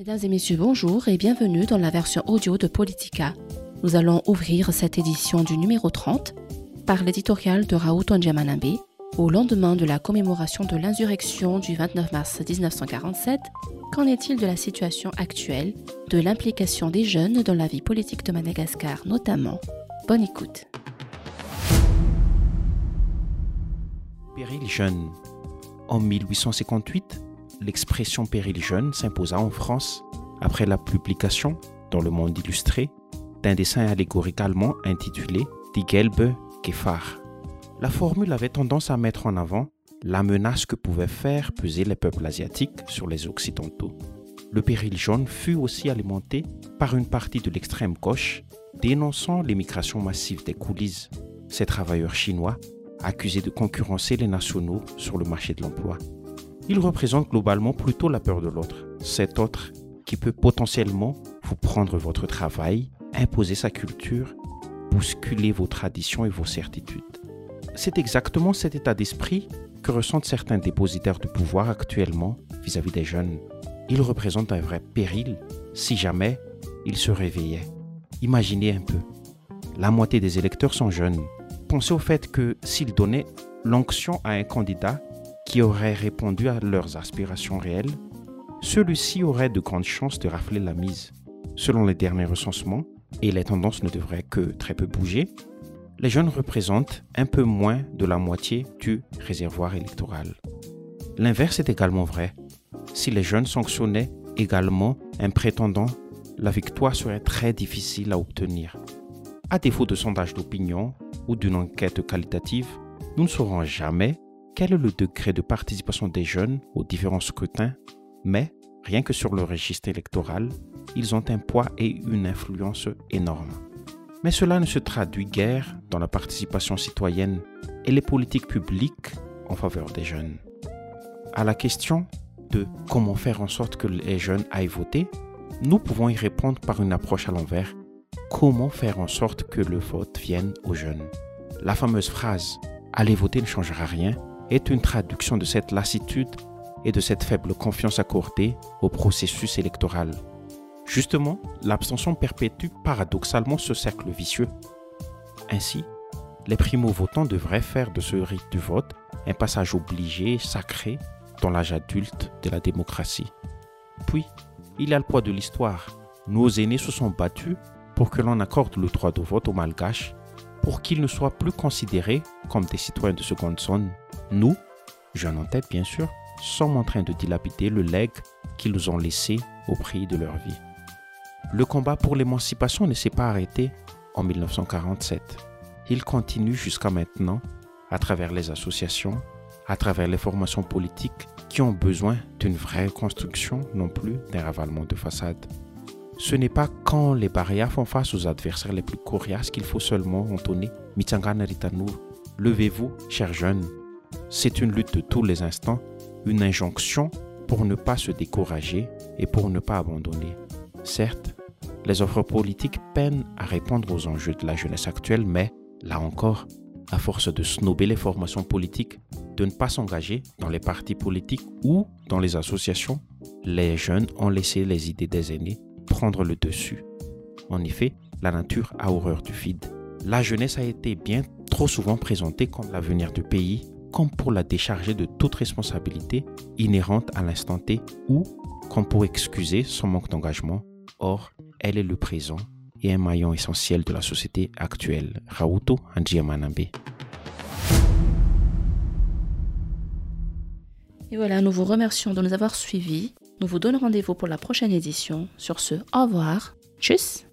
Mesdames et messieurs, bonjour et bienvenue dans la version audio de Politica. Nous allons ouvrir cette édition du numéro 30 par l'éditorial de Raoult Ondjamanambe au lendemain de la commémoration de l'insurrection du 29 mars 1947. Qu'en est-il de la situation actuelle, de l'implication des jeunes dans la vie politique de Madagascar notamment? Bonne écoute. Péril jeune. En 1858, l'expression péril jeune s'imposa en France après la publication, dans le monde illustré, d'un dessin allégorique allemand intitulé Die Gelbe Gefahr. La formule avait tendance à mettre en avant la menace que pouvaient faire peser les peuples asiatiques sur les Occidentaux. Le péril jaune fut aussi alimenté par une partie de l'extrême gauche dénonçant l'émigration massive des coulisses, ces travailleurs chinois accusés de concurrencer les nationaux sur le marché de l'emploi. Il représente globalement plutôt la peur de l'autre, cet autre qui peut potentiellement vous prendre votre travail, imposer sa culture, bousculer vos traditions et vos certitudes. C'est exactement cet état d'esprit que ressentent certains dépositaires de pouvoir actuellement vis-à-vis des jeunes. Il représente un vrai péril si jamais ils se réveillaient. Imaginez un peu. La moitié des électeurs sont jeunes. Pensez au fait que s'ils donnaient l'onction à un candidat qui aurait répondu à leurs aspirations réelles, celui-ci aurait de grandes chances de rafler la mise. Selon les derniers recensements, et les tendances ne devraient que très peu bouger, les jeunes représentent un peu moins de la moitié du réservoir électoral. L'inverse est également vrai. Si les jeunes sanctionnaient également un prétendant, la victoire serait très difficile à obtenir. À défaut de sondage d'opinion ou d'une enquête qualitative, nous ne saurons jamais quel est le degré de participation des jeunes aux différents scrutins, mais rien que sur le registre électoral, ils ont un poids et une influence énormes. Mais cela ne se traduit guère dans la participation citoyenne et les politiques publiques en faveur des jeunes. À la question de comment faire en sorte que les jeunes aillent voter, nous pouvons y répondre par une approche à l'envers. Comment faire en sorte que le vote vienne aux jeunes? La fameuse phrase Allez voter ne changera rien est une traduction de cette lassitude et de cette faible confiance accordée au processus électoral. Justement, l'abstention perpétue paradoxalement ce cercle vicieux. Ainsi, les primo-votants devraient faire de ce rite du vote un passage obligé, sacré, dans l'âge adulte de la démocratie. Puis, il y a le poids de l'histoire. Nos aînés se sont battus pour que l'on accorde le droit de vote aux Malgaches, pour qu'ils ne soient plus considérés comme des citoyens de seconde zone. Nous, jeunes en tête bien sûr, sommes en train de dilapider le legs qu'ils ont laissé au prix de leur vie. Le combat pour l'émancipation ne s'est pas arrêté en 1947. Il continue jusqu'à maintenant à travers les associations, à travers les formations politiques qui ont besoin d'une vraie construction, non plus d'un ravalement de façade. Ce n'est pas quand les barrières font face aux adversaires les plus coriaces qu'il faut seulement entonner Mitsangana Ritanur. Levez-vous, chers jeunes. C'est une lutte de tous les instants, une injonction pour ne pas se décourager et pour ne pas abandonner. Certes, les offres politiques peinent à répondre aux enjeux de la jeunesse actuelle, mais, là encore, à force de snober les formations politiques, de ne pas s'engager dans les partis politiques ou dans les associations, les jeunes ont laissé les idées des aînés prendre le dessus. En effet, la nature a horreur du vide. La jeunesse a été bien trop souvent présentée comme l'avenir du pays, comme pour la décharger de toute responsabilité inhérente à l'instant T ou comme pour excuser son manque d'engagement. Or, elle est le présent et un maillon essentiel de la société actuelle. Rauto Anjiamanabe. Et voilà, nous vous remercions de nous avoir suivis. Nous vous donnons rendez-vous pour la prochaine édition. Sur ce, au revoir. Tchuss